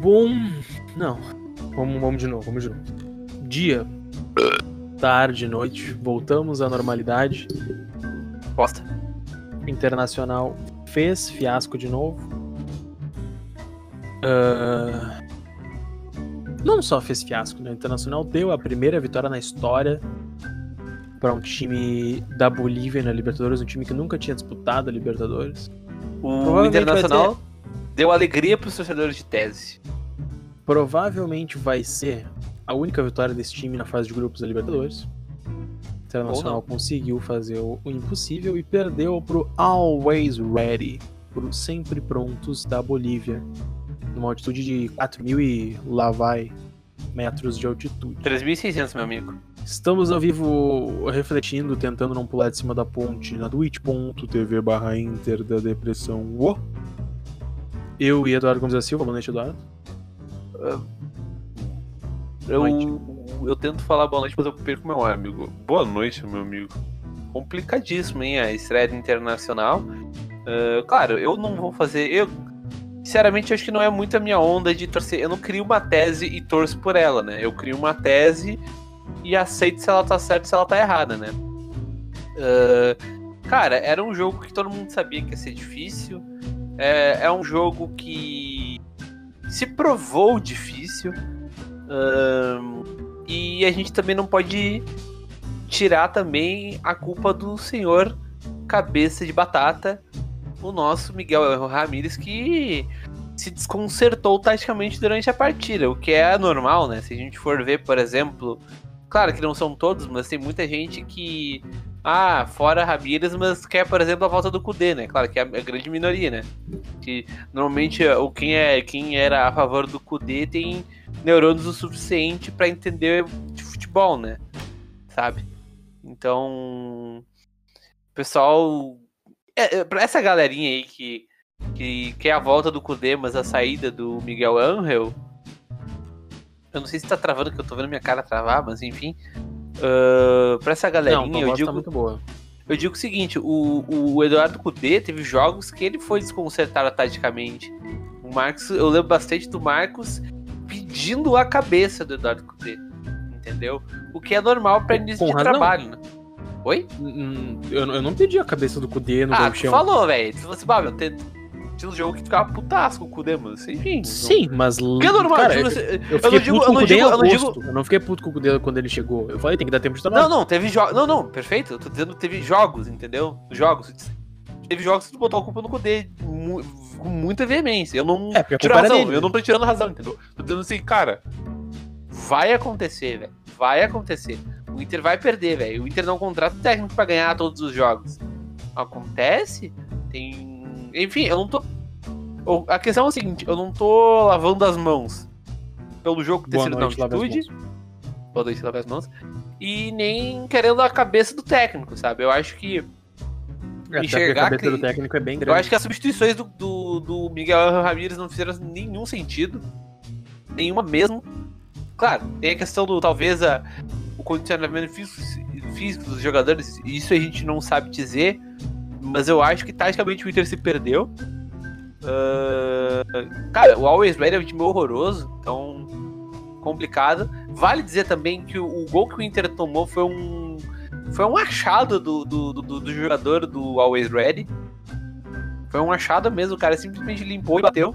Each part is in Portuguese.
Bom. Não. Vamos, vamos de novo, vamos de novo. Dia, tarde, noite. Voltamos à normalidade. Posta. Internacional fez fiasco de novo. Ah, Não só fez fiasco, né? O Internacional deu a primeira vitória na história para um time da Bolívia na Libertadores, um time que nunca tinha disputado a Libertadores. O Internacional deu alegria pros torcedores de tese. Provavelmente vai ser a única vitória desse time na fase de grupos da Libertadores. O Internacional conseguiu fazer o o impossível e perdeu pro Always Ready, pro sempre prontos da Bolívia, numa altitude de 4 mil e lá vai metros de altitude. 3.600, meu amigo. Estamos ao vivo refletindo, tentando não pular de cima da ponte na twitch.tv barra Inter da Depressão. Uou. Eu e Eduardo Gomes da Silva, boa noite, Eduardo. Eu, Noite. eu tento falar boa noite, mas eu perco meu amigo. Boa noite, meu amigo. Complicadíssimo, hein? A estreia internacional. Ah, claro, eu não vou fazer. Eu, sinceramente, acho que não é muito a minha onda de torcer. Eu não crio uma tese e torço por ela, né? Eu crio uma tese e aceito se ela tá certa se ela tá errada, né? Ah, cara, era um jogo que todo mundo sabia que ia ser difícil. É, é um jogo que se provou difícil. Ahn, e a gente também não pode tirar também a culpa do senhor cabeça de batata, o nosso Miguel Ramírez, que se desconcertou taticamente durante a partida, o que é normal, né? Se a gente for ver, por exemplo, claro que não são todos, mas tem muita gente que ah, fora Ramírez, mas quer, por exemplo, a volta do Kudê, né? Claro que é a grande minoria, né? Que normalmente o quem é quem era a favor do Kudê tem neurônios o suficiente pra entender de futebol, né? Sabe? Então, pessoal, é, é, pra essa galerinha aí que que quer a volta do Kudê, mas a saída do Miguel Angel, eu não sei se tá travando, que eu tô vendo minha cara travar, mas enfim. ah, pra essa Não, galerinha, tua eu digo, tá muito boa. eu digo o seguinte, o, o Eduardo Cudê teve jogos que ele foi desconcertado taticamente. O Marcos, eu lembro bastante do Marcos pedindo a cabeça do Eduardo Cudê. Entendeu? O que é normal pra início Com de trabalho, né? Oi? Eu, eu não pedi a cabeça do Kudê no ah, Galchão. falou, velho. Se você, bah, meu, tinha um jogo que ficava putasco com o Kudê, mano. Enfim. não- Sim, mas. Que é normal, cara, eu, eu, digo- eu não digo, eu o não digo, eu não digo. Eu não fiquei puto com o Kudê quando ele chegou. Eu falei, tem que dar tempo de trabalho. Não, não, teve jogos. Não, não, perfeito. Eu tô dizendo que teve jogos, entendeu? Jogos. Teve jogos que tu botou a culpa no Kudê mu- com muita veemência. Eu não É, porque tiro razão. dele. Eu não tô tirando razão, entendeu? Tô dizendo assim, cara. Vai acontecer, velho. Vai acontecer. O Inter vai perder, velho. O Inter não contrata técnico pra ganhar todos os jogos. Acontece? Tem. Enfim, eu não tô. A questão é o seguinte: eu não tô lavando as mãos pelo jogo ter Boa sido noite, na altitude. Boa noite, lave as mãos. E nem querendo a cabeça do técnico, sabe? Eu acho que. É, enxergar a cabeça que- do técnico é bem Eu grande. acho que as substituições do, do, do Miguel Ramírez não fizeram nenhum sentido. Nenhuma mesmo. Claro, tem a questão do talvez a, o condicionamento físico, físico dos jogadores, isso a gente não sabe dizer, mas eu acho que taticamente o Inter se perdeu. Ah, cara, o Always Ready é um time horroroso, então complicado. Vale dizer também que o, o gol que o Inter tomou foi um foi um achado do, do, do, do jogador do Always Ready. Foi um achado mesmo, o cara simplesmente limpou e bateu.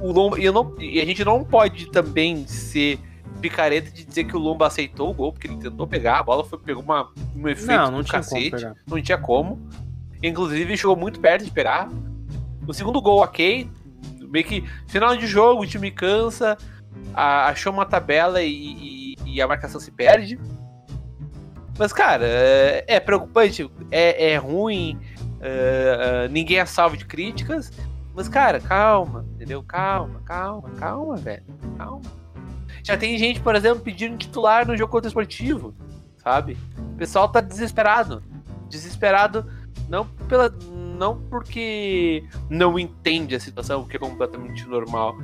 O Lomba, e, não, e a gente não pode também ser picareta de dizer que o Lomba aceitou o gol, porque ele tentou pegar, a bola foi, pegou uma, um efeito Não, não do tinha cacete, não tinha como. Inclusive chegou muito perto de pegar. O segundo gol, ok. Meio que final de jogo, o time cansa, a- achou uma tabela e, e- e a marcação se perde. Mas, cara, é, é preocupante, é, é ruim, é, é, ninguém é salvo de críticas. Mas, cara, calma, entendeu? Calma, calma, calma, velho. Calma. Já tem gente, por exemplo, pedindo titular no jogo contra o esportivo, sabe? O pessoal tá desesperado. Desesperado não pela. Não porque não entende a situação, o que é completamente normal.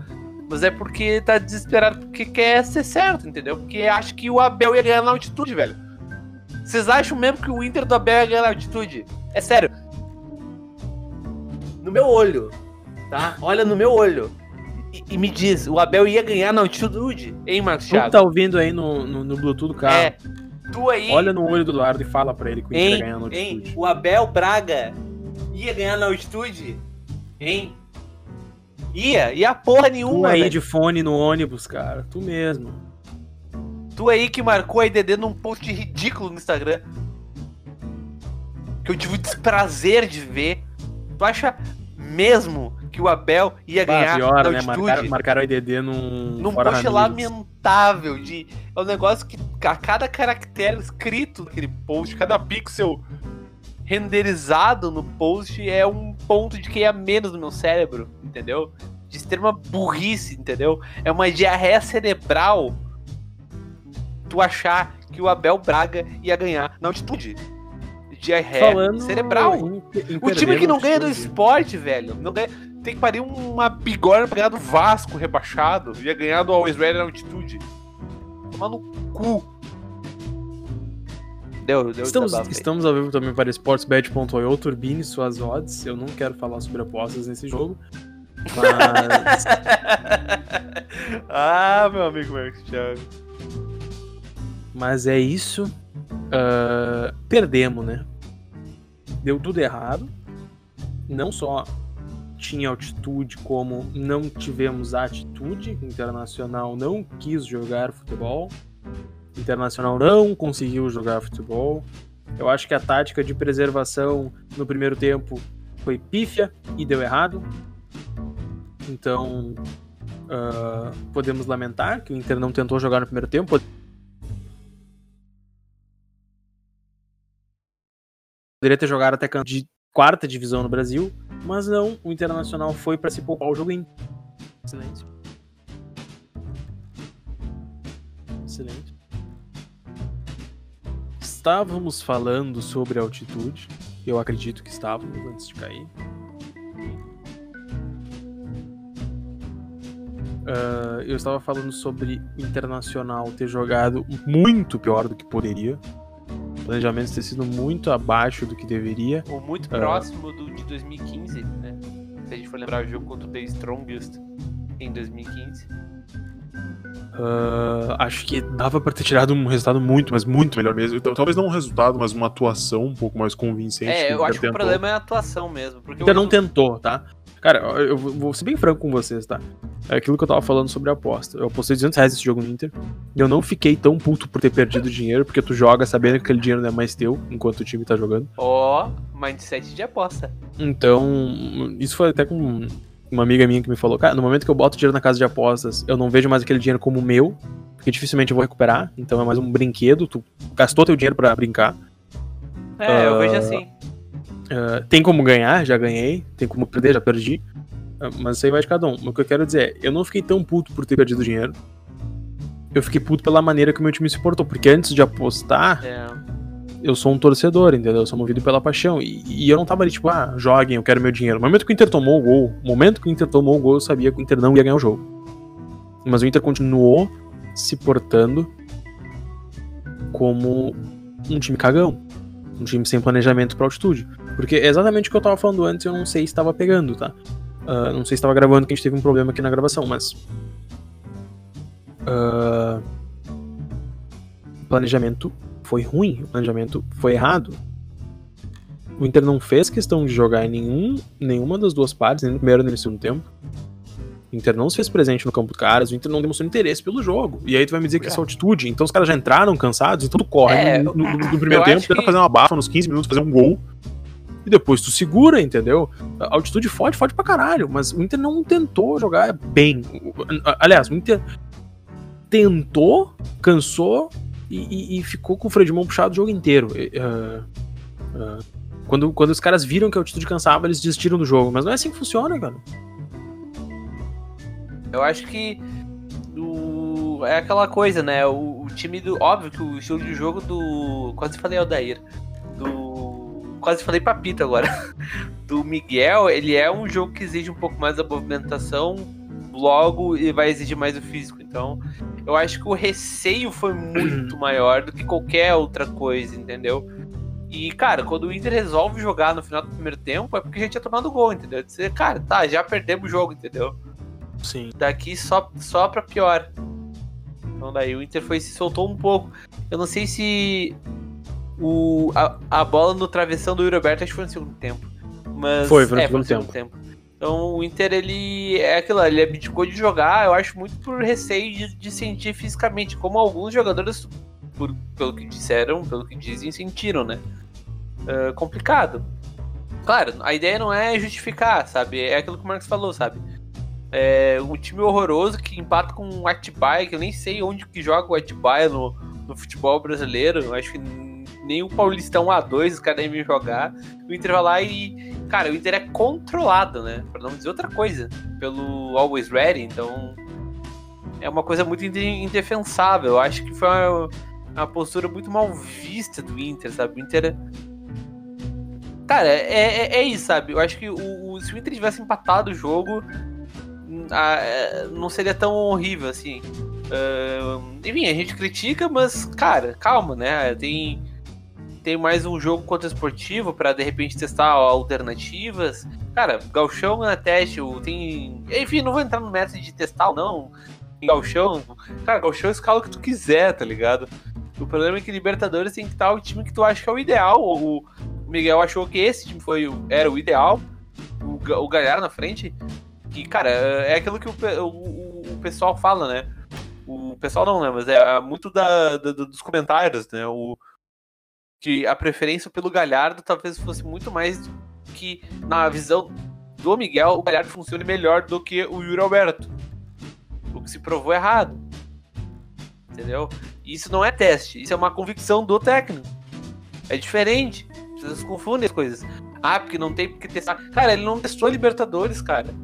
Mas é porque tá desesperado porque quer ser certo, entendeu? Porque acha que o Abel ia ganhar na altitude, velho. Vocês acham mesmo que o Inter do Abel ia ganhar na altitude? É sério. No meu olho, tá? Olha no meu olho. E, e, me diz, o Abel ia ganhar na altitude, hein, Marcos Thiago? Tu tá ouvindo aí no, no, no Bluetooth do carro. É. Tu aí. Olha no olho do Eduardo e fala pra ele que o Inter ia ganhar na altitude. Hein? O Abel Braga ia ganhar na altitude? Hein? Ia, ia porra nenhuma. Tu aí de fone no ônibus, cara. Tu mesmo. Tu aí que marcou a IDD num post ridículo no Instagram. Que eu tive o desprazer de ver. Tu acha mesmo que o Abel ia ganhar pior, na né? altitude? Marcaram, marcaram a IDD num... Num post lamentável de... É um negócio que a cada caractere escrito naquele post, cada pixel renderizado no post é um ponto de que a menos no meu cérebro, entendeu? De extrema burrice, entendeu? É uma diarreia cerebral tu achar que o Abel Braga ia ganhar na altitude. Diarreia Falando cerebral. O time que não ganha do esporte, velho, não ganha, tem que parir uma bigorna pra ganhar do Vasco rebaixado. Ia ganhar do Always Ready na altitude. Tomar no cu. Deu, deu estamos, estamos ao vivo também para sportsbet.io, turbine suas odds. Eu não quero falar sobre apostas nesse jogo. Mas. ah, meu amigo Marcos Thiago. Mas é isso. Uh, perdemos, né? Deu tudo errado. Não só tinha altitude, como não tivemos atitude. Internacional não quis jogar futebol. Internacional não conseguiu jogar futebol. Eu acho que a tática de preservação no primeiro tempo foi pífia e deu errado. Então, uh, podemos lamentar que o Inter não tentou jogar no primeiro tempo. Poderia ter jogado até de quarta divisão no Brasil, mas não. O Internacional foi para se poupar o jogo em silêncio. Silêncio estávamos falando sobre altitude. Eu acredito que estávamos antes de cair. Uh, eu estava falando sobre o Internacional ter jogado muito pior do que poderia. O planejamento ter sido muito abaixo do que deveria. Ou muito uh, próximo do de 2015, né? Se a gente for lembrar o jogo contra o The Strongest em 2015. Uh, acho que dava para ter tirado um resultado muito, mas muito melhor mesmo. Então, talvez não um resultado, mas uma atuação um pouco mais convincente. É, eu acho que o problema é a atuação mesmo. Porque Ainda não tentou, tá? Cara, eu vou ser bem franco com vocês, tá? É aquilo que eu tava falando sobre a aposta. Eu apostei 200 reais nesse jogo no Inter. E eu não fiquei tão puto por ter perdido dinheiro, porque tu joga sabendo que aquele dinheiro não é mais teu, enquanto o time tá jogando. Ó, oh, mindset de aposta. Então, isso foi até com uma amiga minha que me falou, cara, no momento que eu boto dinheiro na casa de apostas, eu não vejo mais aquele dinheiro como meu, porque dificilmente eu vou recuperar, então é mais um brinquedo, tu gastou teu dinheiro para brincar. É, uh, eu vejo assim. Uh, tem como ganhar, já ganhei, tem como perder, já perdi. Uh, mas isso aí vai de cada um. O que eu quero dizer é, eu não fiquei tão puto por ter perdido dinheiro. Eu fiquei puto pela maneira que o meu time se portou, porque antes de apostar, é eu sou um torcedor, entendeu? Eu sou movido pela paixão. E, e, eu não tava ali, tipo, ah, joguem, eu quero meu dinheiro. No momento que o Inter tomou o gol, no momento que o Inter tomou o gol, eu sabia que o Inter não ia ganhar o jogo. Mas o Inter continuou se portando como um time cagão. Um time sem planejamento pra altitude. Porque é exatamente o que eu tava falando antes, eu não sei se estava pegando, tá? Uh, não sei se estava gravando, que a gente teve um problema aqui na gravação, mas. Uh, planejamento foi ruim, o planejamento foi errado. O Inter não fez questão de jogar em nenhum, nenhuma das duas partes, nem no primeiro nem no segundo tempo. O Inter não se fez presente no campo dos caras, o Inter não demonstrou interesse pelo jogo. E aí tu vai me dizer que é, é altitude, então os caras já entraram cansados, então tu corre é, no, no, no, primeiro tempo, tenta que... fazer uma bafa nos 15 minutos, fazer um gol. E depois tu segura, entendeu? A altitude fode, fode pra caralho, mas o Inter não tentou jogar bem. Aliás, o Inter tentou, cansou, e, e, ficou com o freio de mão puxado o jogo inteiro. Uh, uh, quando, quando os caras viram que a altitude cansava, eles desistiram do jogo. Mas não é assim que funciona, cara. Eu acho que é aquela coisa, né? O, o, time do. Óbvio que o estilo de jogo do. Quase falei Aldair. Quase falei Papito agora. Do Miguel, ele é um jogo que exige um pouco mais da movimentação logo e vai exigir mais o físico. Então, eu acho que o receio foi muito maior do que qualquer outra coisa, entendeu? E, cara, quando o Inter resolve jogar no final do primeiro tempo, é porque já tinha tomado gol, entendeu? Dizer, cara, tá, já perdemos o jogo, entendeu? Sim. Daqui só, só pra pior. Então daí o Inter foi se soltou um pouco. Eu não sei se o, a, a bola no travessão do Yuri Alberto acho que foi no segundo tempo. Mas, foi, foi no, é, segundo, foi no tempo. tempo. Então o Inter, ele é aquilo, ele abdicou de jogar, eu acho muito por receio de, de sentir fisicamente, como alguns jogadores, por, pelo que disseram, pelo que dizem, sentiram, né? Uh, complicado. Claro, a ideia não é justificar, sabe? É aquilo que o Marcos falou, sabe? É um time horroroso que empata com o Atibaia, que eu nem sei onde que joga o Atibaia no, no futebol brasileiro. Eu acho que nem o Paulistão A2 os caras devem jogar. O Inter vai lá e. Cara, o Inter é controlado, né? Pra não dizer outra coisa. Pelo Always Ready, então. É uma coisa muito indefensável. Eu acho que foi uma, uma postura muito mal vista do Inter, sabe? O Inter. Cara, é, é, é isso, sabe? Eu acho que o, o, se o Inter tivesse empatado o jogo, a, é, não seria tão horrível assim. Uh, enfim, a gente critica, mas, cara, calma, né? Tem, tem mais um jogo contra esportivo para de repente testar alternativas. Cara, Galchão na teste, tem. Enfim, não vou entrar no método de testar não. Galchão, cara, Galchão escala o que tu quiser, tá ligado? O problema é que Libertadores tem que estar o time que tu acha que é o ideal. O Miguel achou que esse time foi, era o ideal. O, o na frente que, cara, é aquilo que o, o, o pessoal fala, né? O pessoal não, né? Mas é muito da, da, dos comentários, né? O, que a preferência pelo Galhardo talvez fosse muito mais que na visão do Miguel, o Galhardo funcione melhor do que o Yuri Alberto. O que se provou errado. Entendeu? Isso não é teste, isso é uma convicção do técnico. É diferente. Vocês confundem as coisas. Ah, porque não tem porque testar. Cara, ele não testou Libertadores, cara.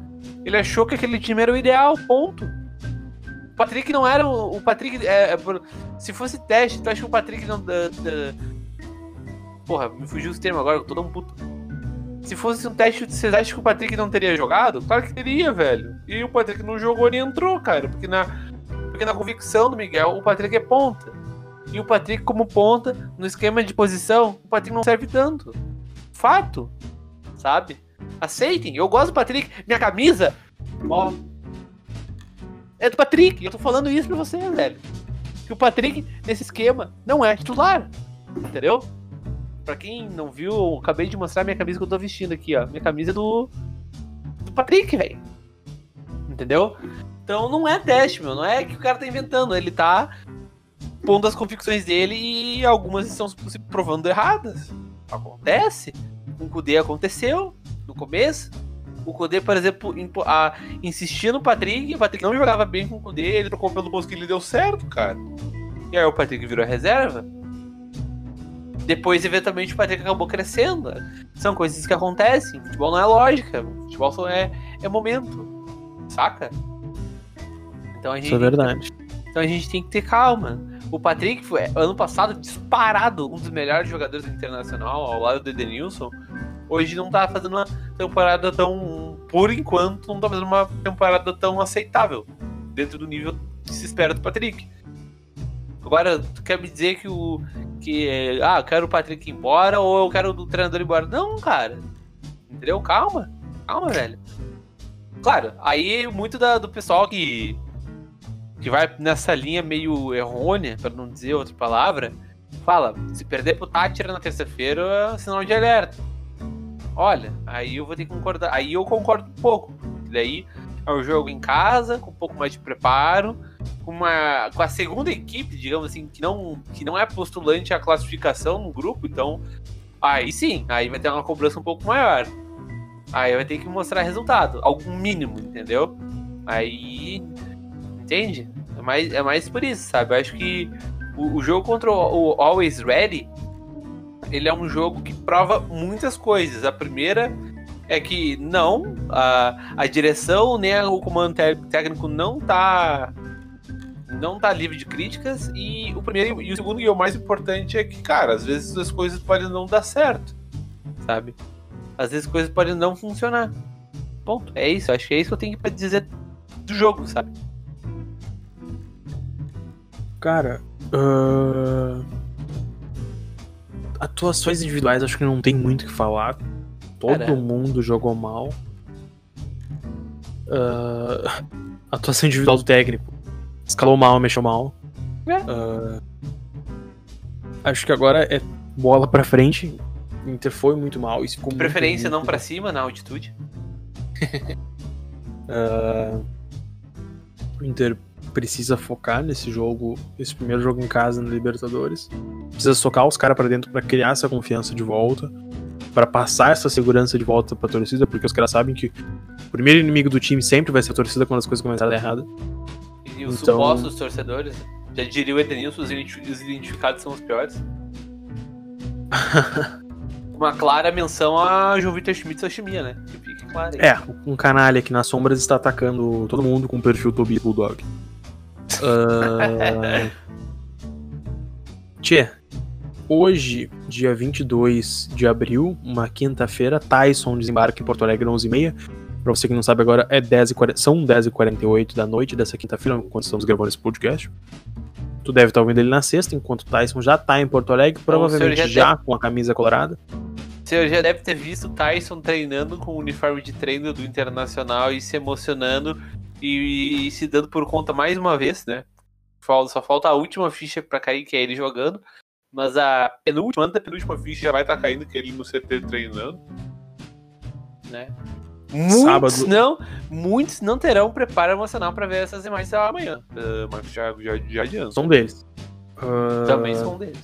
Ele achou que aquele time era o ideal, ponto. O Patrick não era o Patrick. É, é, se fosse teste, tu acha que o Patrick não. Da, da... Porra, me fugiu os termos agora, eu tô tão puto. Se fosse um teste, vocês acham que o Patrick não teria jogado? Claro que teria, velho. E o Patrick não jogou nem entrou, cara. Porque na, porque na convicção do Miguel, o Patrick é ponta. E o Patrick, como ponta, no esquema de posição, o Patrick não serve tanto. Fato. Sabe? Aceitem. Eu gosto do Patrick. Minha camisa, ó. É do Patrick. Eu tô falando isso pra você, velho. Que o Patrick, nesse esquema, não é titular. Entendeu? Pra quem não viu, eu acabei de mostrar minha camisa que eu tô vestindo aqui, ó. Minha camisa é do. Do Patrick, velho. Entendeu? Então não é teste, meu. Não é que o cara tá inventando. Ele tá pondo as convicções dele e algumas estão se provando erradas. Acontece. Com o Kudê aconteceu no começo. O Kudê, por exemplo, a, insistia no Patrick, o Patrick não jogava bem com o Kudê, ele trocou pelo Bosquilha e deu certo, cara. E aí o Patrick virou reserva. Depois, eventualmente, o Patrick acabou crescendo. São coisas que acontecem. Futebol não é lógica. Futebol só é, é momento. Saca? Então a gente. Isso é verdade. Então a gente tem que ter calma. O Patrick foi, ano passado, disparado um dos melhores jogadores do Internacional, ao lado do Edenilson hoje não tá fazendo uma temporada tão. Por enquanto, não tá fazendo uma temporada tão aceitável. Dentro do nível que se espera do Patrick. Agora, tu quer me dizer que o. Que, ah, eu quero o Patrick embora ou eu quero o treinador embora? Não, cara. Entendeu? Calma. Calma, velho. Claro, aí muito da, do pessoal que. Que vai nessa linha meio errônea, para não dizer outra palavra, fala: se perder pro Tátira na terça-feira, é sinal de alerta olha, aí eu vou ter que concordar. Aí eu concordo um pouco. Daí é um jogo em casa, com um pouco mais de preparo, com, uma, com a segunda equipe, digamos assim, que não, que não é postulante à classificação no grupo, então aí sim, aí vai ter uma cobrança um pouco maior. Aí vai ter que mostrar resultado, algum mínimo, entendeu? Aí. Entende? É mais, é mais por isso, sabe? Eu acho que o, o jogo contra o, o Always Ready ele é um jogo que prova muitas coisas. A primeira é que não, a, a direção nem o comando técnico não tá não tá livre de críticas e o primeiro e o segundo e o mais importante é que, cara, às vezes as coisas podem não dar certo, sabe? Às vezes as coisas podem não funcionar. Ponto. É isso, acho que é isso que eu tenho para dizer do jogo, sabe? Cara, uh atuações individuais acho que não tem muito o que falar. Todo mundo jogou mal. Uh, atuação individual do técnico. Escalou mal, mexeu mal. É. Uh, acho que agora é bola pra frente. O Inter foi muito mal. Isso ficou Preferência muito, não pra cima, na altitude. uh, o Inter precisa focar nesse jogo, esse primeiro jogo em casa na Libertadores. Precisa socar os caras para dentro para criar essa confiança de volta, para passar essa segurança de volta para torcida, porque os caras sabem que o primeiro inimigo do time sempre vai ser a torcida quando as coisas começarem a dar errado. E os então... supostos torcedores, já diria o Edenilson, os identificados são os piores. Uma clara menção a João Vitor Schmidt Sashimia, né? Que fique claro aí. É, um canalha que nas sombras está atacando todo mundo com o perfil Tobi Bulldog. Uh... Tchê, hoje, dia 22 de abril, uma quinta-feira, Tyson desembarca em Porto Alegre às 11h30. Pra você que não sabe agora, é 10 40, são 10h48 da noite dessa quinta-feira, enquanto estamos gravando esse podcast. Tu deve estar ouvindo ele na sexta, enquanto Tyson já tá em Porto Alegre, provavelmente já, já deve... com a camisa colorada. O senhor já deve ter visto Tyson treinando com o uniforme de treino do Internacional e se emocionando e, e, se dando por conta mais uma vez, né? Só falta a última ficha para cair, que é ele jogando. Mas a penúltima, a penúltima ficha já vai estar tá caindo, que é ele no CT treinando. Né? Muitos Sábado. não, muitos não terão preparo emocional para ver essas imagens amanhã. Uh, mas já, já, já adianta. São deles. Uh... Também são deles.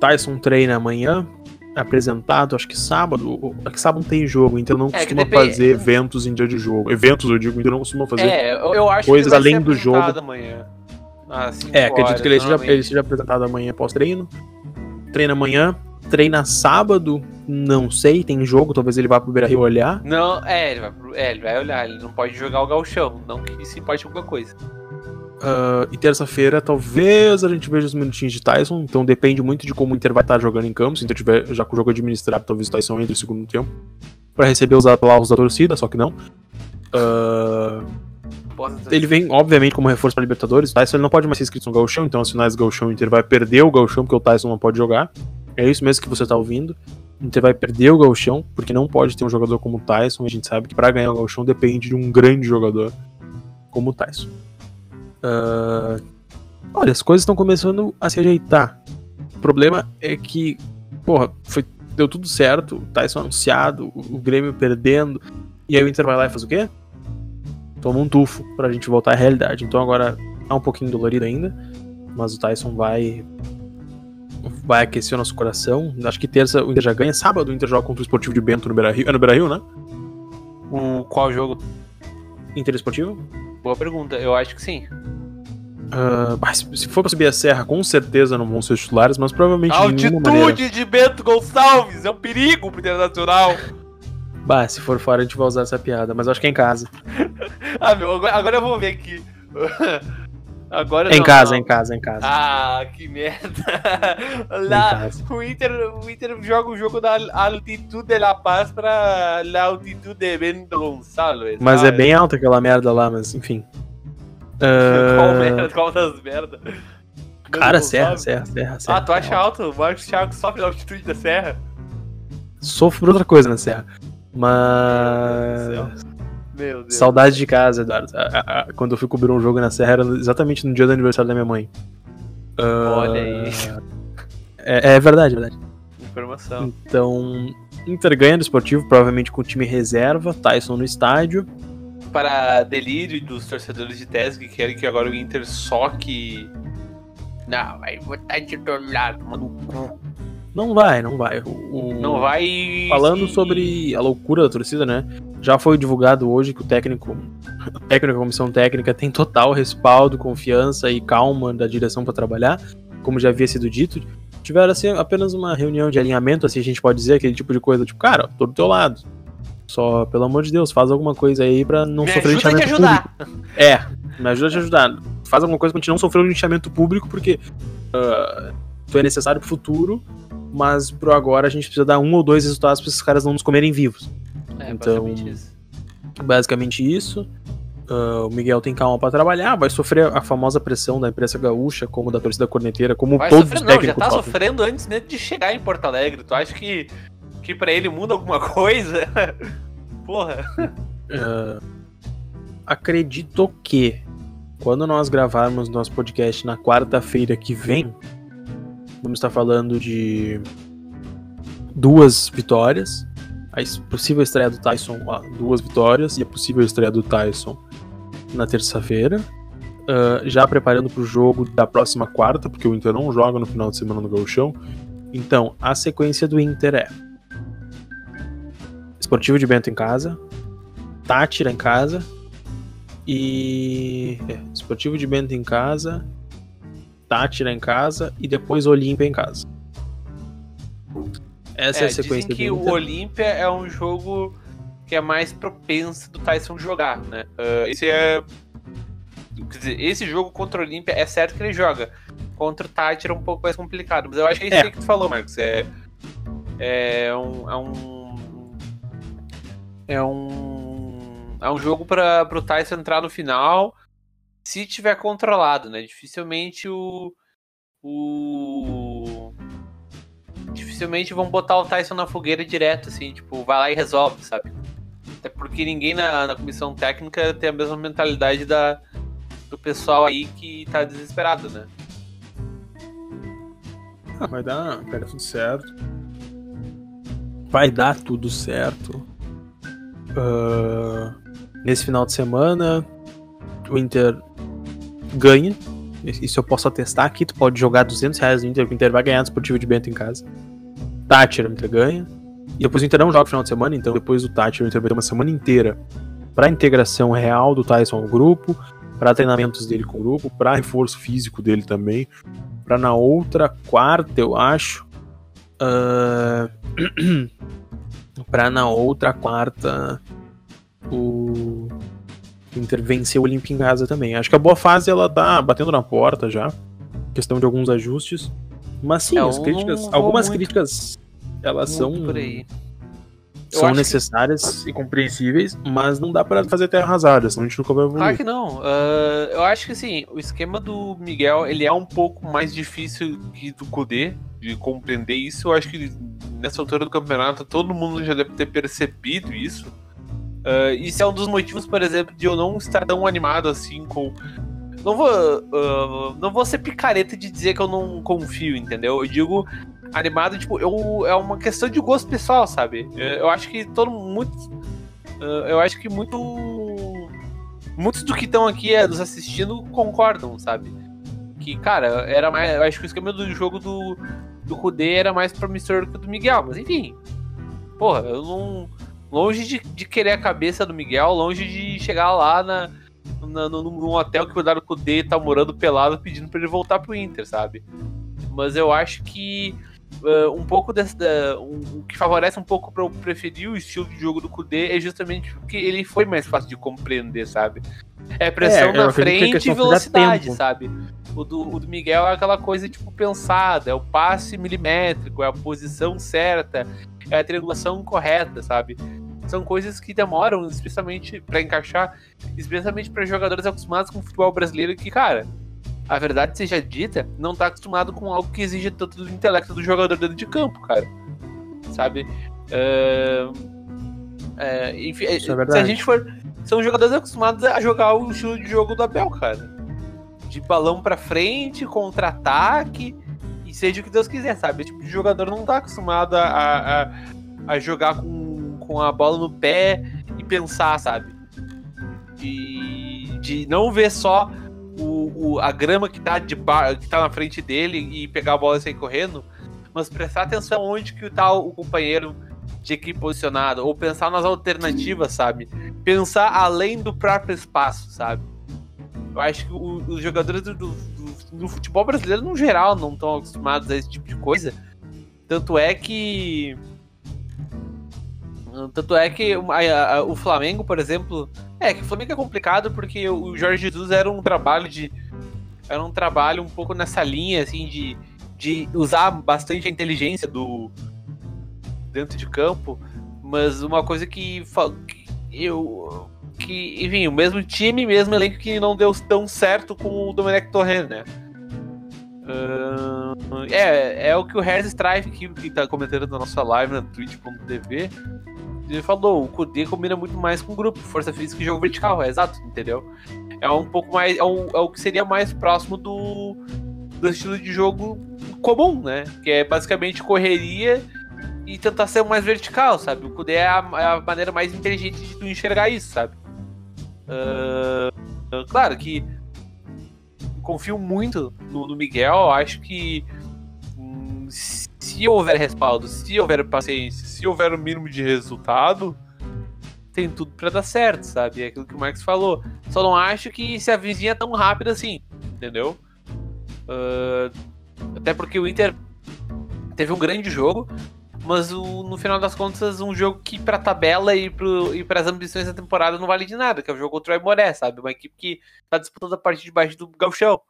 Tyson treina amanhã apresentado, acho que sábado. É que sábado tem jogo, então não é, costuma fazer eventos em dia de jogo. Eventos, eu digo, então não costuma fazer é, eu acho coisas além do jogo. Amanhã. é, acredito que ele seja, ele seja apresentado amanhã pós-treino. Treina amanhã, treina sábado, não sei, tem jogo, talvez ele vá pro Beira Rio olhar. Não, é ele, vai, é, ele vai olhar, ele não pode jogar o galchão, não que se pode alguma coisa. Uh, e terça-feira, talvez a gente veja os minutinhos de Tyson. Então depende muito de como o Inter vai estar jogando em campo. Se o Inter tiver já com o jogo administrado, talvez o Tyson entre no segundo tempo. para receber os aplausos da torcida, só que não. Uh, ele vem, obviamente, como reforço para Libertadores. O Tyson ele não pode mais ser inscrito no Gauchão, então, se nós Gauchão, o Inter vai perder o Gauchão, porque o Tyson não pode jogar. É isso mesmo que você está ouvindo. O Inter vai perder o Gauchão, porque não pode ter um jogador como o Tyson. A gente sabe que para ganhar o Gauchão depende de um grande jogador como o Tyson. Uh, olha, as coisas estão começando a se ajeitar. O problema é que, porra, foi, deu tudo certo, o Tyson anunciado, o, o Grêmio perdendo, e aí o Inter vai lá e faz o quê? Toma um tufo pra gente voltar à realidade. Então agora é um pouquinho dolorido ainda, mas o Tyson vai vai aquecer o nosso coração. Acho que terça o Inter já ganha. Sábado o Inter joga contra o Esportivo de Bento no Beira-Rio. É no Beira-Rio, né? O, qual jogo? Inter Esportivo? Boa pergunta, eu acho que sim. Uh, mas se for pra subir a serra, com certeza não vão ser titulares, mas provavelmente. A altitude de Bento Gonçalves é um perigo pro Internacional. Bah, se for fora a gente vai usar essa piada, mas acho que é em casa. ah, meu, agora, agora eu vou ver aqui. Agora é em casa, não. É em casa, é em casa. Ah, que merda. Lá, o Inter, o Inter joga o jogo da altitude de La Paz pra la altitude de Bento Gonçalves. Mas é bem alta aquela merda lá, mas enfim. Uh... Qual merda? Qual das merdas? Cara, serra, serra, serra, serra. Ah, tu acha alto? O Marcos Thiago sofre da altitude da serra? Sofro por outra coisa na serra. Mas. Meu Deus. Saudade de casa, Eduardo. Quando eu fui cobrir um jogo na Serra, era exatamente no dia do aniversário da minha mãe. Uh... Olha aí. É, é, verdade, é verdade. Informação. Então, Inter ganha do esportivo, provavelmente com o time reserva, Tyson no estádio. Para delírio dos torcedores de Tese que querem que agora o Inter soque. Não, vai botar titular, mano. Não vai, não vai. O, não vai. Falando sobre a loucura da torcida, né? Já foi divulgado hoje que o técnico, o técnico, a comissão técnica tem total respaldo, confiança e calma da direção para trabalhar, como já havia sido dito. Tiveram assim, apenas uma reunião de alinhamento, assim a gente pode dizer, aquele tipo de coisa, tipo, cara, tô do teu lado. Só, pelo amor de Deus, faz alguma coisa aí pra não me sofrer linchamento ajudar. público. É, me ajuda a te ajudar. Faz alguma coisa pra gente não sofrer um linchamento público, porque uh, tu é necessário pro futuro mas pro agora a gente precisa dar um ou dois resultados para esses caras não nos comerem vivos. É, então, basicamente isso. Basicamente isso. Uh, o Miguel tem calma para trabalhar, vai sofrer a famosa pressão da imprensa gaúcha, como da torcida corneteira, como vai todos sofrer, os técnicos. Não, já tá sofrendo antes mesmo de chegar em Porto Alegre. Tu acha que, que para ele muda alguma coisa? Porra. Uh, acredito que quando nós gravarmos nosso podcast na quarta-feira que vem, vamos estar falando de duas vitórias. A possível estreia do Tyson, duas vitórias, e a possível estreia do Tyson na terça-feira. Uh, já preparando para o jogo da próxima quarta, porque o Inter não joga no final de semana no Gauchão. Então, a sequência do Inter é Esportivo de Bento em casa, Tátira em casa e. É, Esportivo de Bento em casa, Tátira em casa e depois Olímpia em casa. Essa é, é a sequência dizem que o Olímpia é um jogo que é mais propenso do Tyson jogar, né? Uh, esse é. Quer dizer, esse jogo contra o Olímpia é certo que ele joga. Contra o Tátira é um pouco mais complicado. Mas eu acho que é isso é. que tu falou, Marcos. É, é um. É um. É um, é um jogo para o Tyson entrar no final se tiver controlado, né? Dificilmente o. O dificilmente vão botar o Tyson na fogueira direto, assim, tipo, vai lá e resolve, sabe? Até porque ninguém na, na comissão técnica tem a mesma mentalidade da, do pessoal aí que tá desesperado, né? Ah, vai dar, tudo certo. Vai dar tudo certo. Uh, nesse final de semana, o Inter ganha. Isso eu posso atestar aqui. Tu pode jogar 200 reais no Inter, o Inter vai ganhar dispositivo de Bento em casa. Tátira, o Inter ganha. E depois o Inter não joga no final de semana, então depois do Tátira, o Inter vai ter uma semana inteira para integração real do Tyson ao grupo, para treinamentos dele com o grupo, para reforço físico dele também. Para na outra quarta, eu acho. Uh... para na outra quarta o Inter vencer o Olimpia em casa também. Acho que a boa fase ela tá batendo na porta já. Questão de alguns ajustes. Mas sim, é, as críticas, algumas muito, críticas elas são são necessárias que... e compreensíveis, mas não dá para fazer terra arrasada, senão a gente nunca vai evoluir. Claro que não. Uh, eu acho que assim, o esquema do Miguel ele é um pouco mais difícil que do Kudê de compreender isso. Eu acho que nessa altura do campeonato todo mundo já deve ter percebido isso. Uh, isso é um dos motivos, por exemplo, de eu não estar tão animado assim com. Não vou, uh, não vou ser picareta de dizer que eu não confio, entendeu? Eu digo animado, tipo, eu, é uma questão de gosto pessoal, sabe? Eu acho que todo muito. Uh, eu acho que muito. Muitos do que estão aqui é, nos assistindo concordam, sabe? Que, cara, era mais. Eu acho que o esquema do jogo do, do Kudê era mais promissor que o do Miguel, mas enfim. Porra, eu não longe de, de querer a cabeça do Miguel, longe de chegar lá na, na, no, num hotel que o com o D tá morando pelado pedindo para ele voltar pro Inter, sabe? Mas eu acho que uh, um pouco desse, uh, um, o que favorece um pouco para eu preferir o estilo de jogo do Kudê é justamente porque ele foi mais fácil de compreender, sabe? É pressão é, na frente e velocidade, sabe? O do, o do Miguel é aquela coisa, tipo, pensada, é o passe milimétrico, é a posição certa, é a triangulação correta, sabe? São coisas que demoram, especialmente para encaixar, especialmente para jogadores acostumados com o futebol brasileiro que, cara, a verdade seja dita, não tá acostumado com algo que exige tanto do intelecto do jogador dentro de campo, cara. Sabe? Uh, uh, enfim, é se a gente for. São jogadores acostumados a jogar o estilo de jogo do Abel, cara. De balão pra frente, contra-ataque, e seja o que Deus quiser, sabe? Esse tipo de jogador não tá acostumado a, a, a jogar com, com a bola no pé e pensar, sabe? De, de não ver só o, o, a grama que tá, de bar, que tá na frente dele e pegar a bola e sair correndo, mas prestar atenção onde que tá o companheiro de equipe posicionado, ou pensar nas alternativas, sabe? Pensar além do próprio espaço, sabe? Eu acho que o, os jogadores do, do, do, futebol brasileiro, no geral, não estão acostumados a esse tipo de coisa. Tanto é que. Tanto é que a, a, o Flamengo, por exemplo, é, que o Flamengo é complicado porque o Jorge Jesus era um trabalho de. Era um trabalho um pouco nessa linha, assim, de, de usar bastante a inteligência do. dentro de campo. Mas uma coisa que, que eu. Que, enfim, o mesmo time, mesmo elenco que não deu tão certo com o Domenech Torres, né? Uh, é, é o que o Harris Strife, que, que tá comentando na nossa live na twitch.tv, ele falou, o Kudê combina muito mais com grupo, força física e jogo vertical, é exato, entendeu? É um pouco mais. É, um, é o que seria mais próximo do, do estilo de jogo comum, né? Que é basicamente correria e tentar ser mais vertical, sabe? O Kudê é a, é a maneira mais inteligente de tu enxergar isso, sabe? Uh, claro que confio muito no, no Miguel, acho que se houver respaldo, se houver paciência, se houver o mínimo de resultado, tem tudo para dar certo, sabe? É aquilo que o Max falou. Só não acho que se a vizinha é tão rápida assim, entendeu? Uh, até porque o Inter teve um grande jogo, mas o, no final das contas, um jogo que pra tabela e, pro, e pras ambições da temporada não vale de nada, que é o jogo contra o Aimoré, sabe? Uma equipe que tá disputando a parte de baixo do galchão.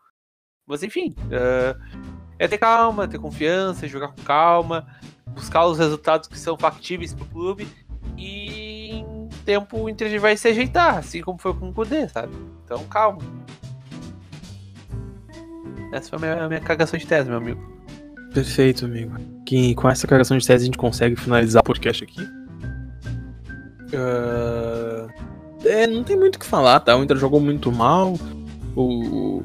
Mas enfim, uh, é ter calma, ter confiança, jogar com calma, buscar os resultados que são factíveis pro clube e em tempo o Inter vai se ajeitar, assim como foi com o Kudê, sabe? Então calma. Essa foi a minha, a minha cagação de tese, meu amigo. Perfeito, amigo. Que com essa cagação de tese a gente consegue finalizar o podcast aqui. Uh... É, não tem muito o que falar, tá? O Inter jogou muito mal. O...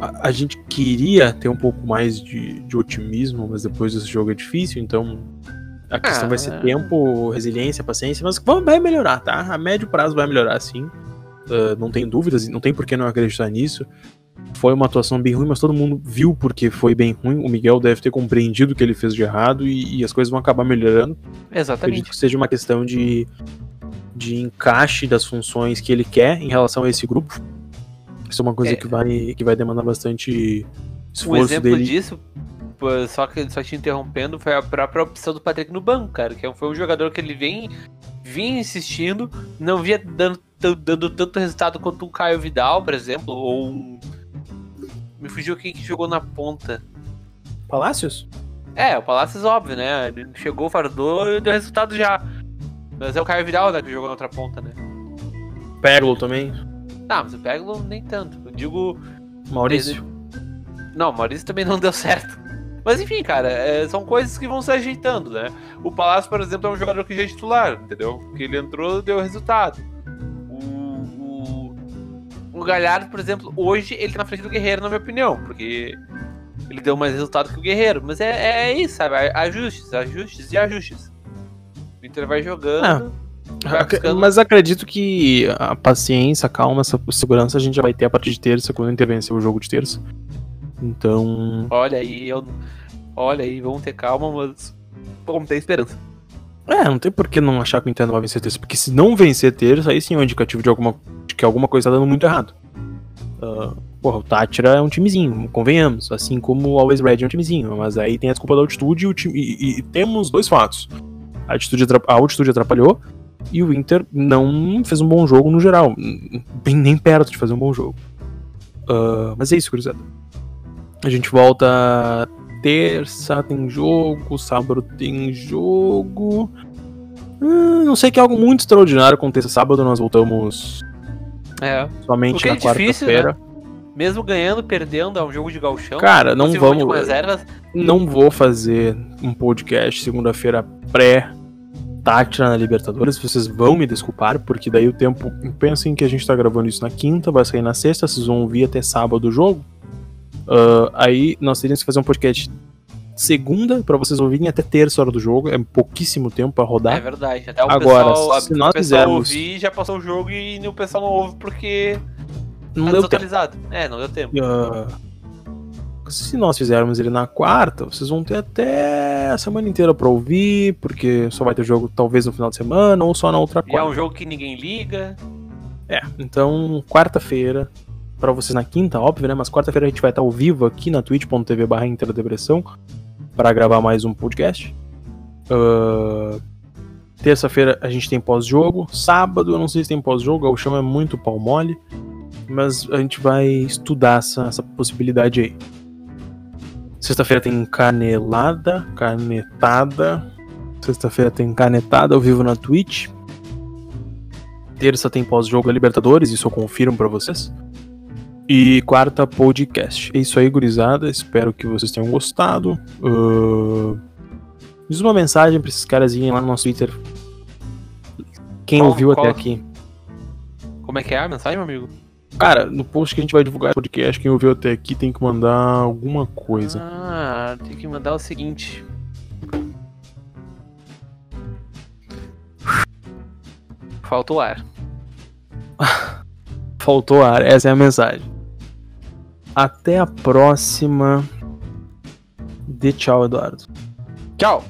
A, a, gente queria ter um pouco mais de, de otimismo, mas depois desse jogo é difícil, então a questão ah, vai ser é. tempo, resiliência, paciência, mas vai melhorar, tá? A médio prazo vai melhorar sim. Uh, não tem dúvidas, não tem por que não acreditar nisso. Foi uma atuação bem ruim, mas todo mundo viu porque foi bem ruim. O Miguel deve ter compreendido o que ele fez de errado e, e as coisas vão acabar melhorando. Exatamente. Acredito que seja uma questão de, de encaixe das funções que ele quer em relação a esse grupo. Isso é uma coisa é. que, vai, que vai demandar bastante esforço Um exemplo dele. disso, só que só te interrompendo, foi a própria opção do Patrick no banco, cara, que foi um jogador que ele vem vinha insistindo, não via dando, dando tanto resultado quanto o Caio Vidal, por exemplo, ou um me fugiu quem que jogou na ponta. Palácios? É, o Palácios, óbvio, né? Ele chegou, fardou e deu resultado já. Mas é o Caio Vidal né, que jogou na outra ponta, né? Peglo também. Não, mas o Peglo nem tanto. Eu digo. Maurício. Não, Maurício também não deu certo. Mas enfim, cara, é, são coisas que vão se ajeitando, né? O Palácio, por exemplo, é um jogador que já é titular, entendeu? Que ele entrou deu resultado. O Galhardo, por exemplo, hoje ele tá na frente do Guerreiro, na minha opinião, porque ele deu mais resultado que o Guerreiro. Mas é, é isso, sabe? Ajustes, ajustes e ajustes. O Inter vai jogando. Ah, vai mas acredito que a paciência, a calma, essa segurança a gente já vai ter a partir de terça, quando a Inter vencer o jogo de terça. Então. Olha aí, eu. Olha aí, vamos ter calma, mas. Vamos ter esperança. É, não tem por que não achar que o Inter não vai vencer terça. Porque se não vencer terça, aí sim é um indicativo de alguma que alguma coisa tá dando muito errado. Uh, porra, o Tátira é um timezinho, convenhamos. Assim como o Always Red é um timezinho. Mas aí tem a desculpa da altitude e, time, e, e temos dois fatos. A, altitude, a altitude atrapalhou e o Inter não fez um bom jogo no geral. Bem nem perto de fazer um bom jogo. Uh, mas é isso, cruzado. A gente volta terça, tem jogo, sábado tem jogo. Hum, não sei que algo muito extraordinário aconteça sábado, nós voltamos é. Somente na é quarta-feira. Né? Mesmo ganhando, perdendo, é um jogo de galchão. Cara, não vamos. Reservas. Não vou fazer um podcast segunda-feira pré Tátira na Libertadores. Vocês vão me desculpar, porque daí o tempo. Pensem que a gente tá gravando isso na quinta, vai sair na sexta, vocês vão ouvir até sábado o jogo. Uh, aí nós teríamos que fazer um podcast segunda para vocês ouvirem até terça hora do jogo. É pouquíssimo tempo para rodar. É verdade. Até o Agora, pessoal, se nós o pessoal ouvir, já passou o jogo e o pessoal não ouve porque não tá deu tempo. É, não deu tempo. Uh, se nós fizermos ele na quarta, vocês vão ter até a semana inteira para ouvir, porque só vai ter jogo talvez no final de semana ou só na outra quarta. E é um jogo que ninguém liga. É, então quarta-feira para vocês na quinta, óbvio, né? Mas quarta-feira a gente vai estar ao vivo aqui na twitch.tv barra Interdepressão para gravar mais um podcast. Uh, Terça-feira a gente tem pós-jogo. Sábado eu não sei se tem pós-jogo, o chão é muito pau mole. Mas a gente vai estudar essa, essa possibilidade aí. Sexta-feira tem canelada, canetada. Sexta-feira tem canetada ao vivo na Twitch. Terça tem pós-jogo da Libertadores, isso eu confirmo para vocês. E quarta, podcast. É isso aí, gurizada. Espero que vocês tenham gostado. Uh... Diz uma mensagem pra esses caras irem lá no nosso Twitter quem qual, ouviu qual... até aqui. Como é que é a mensagem, meu amigo? Cara, no post que a gente vai divulgar o podcast, quem ouviu até aqui tem que mandar alguma coisa. Ah, tem que mandar o seguinte. Faltou ar. Faltou ar, essa é a mensagem. Até a próxima. Dê tchau, Eduardo. Tchau!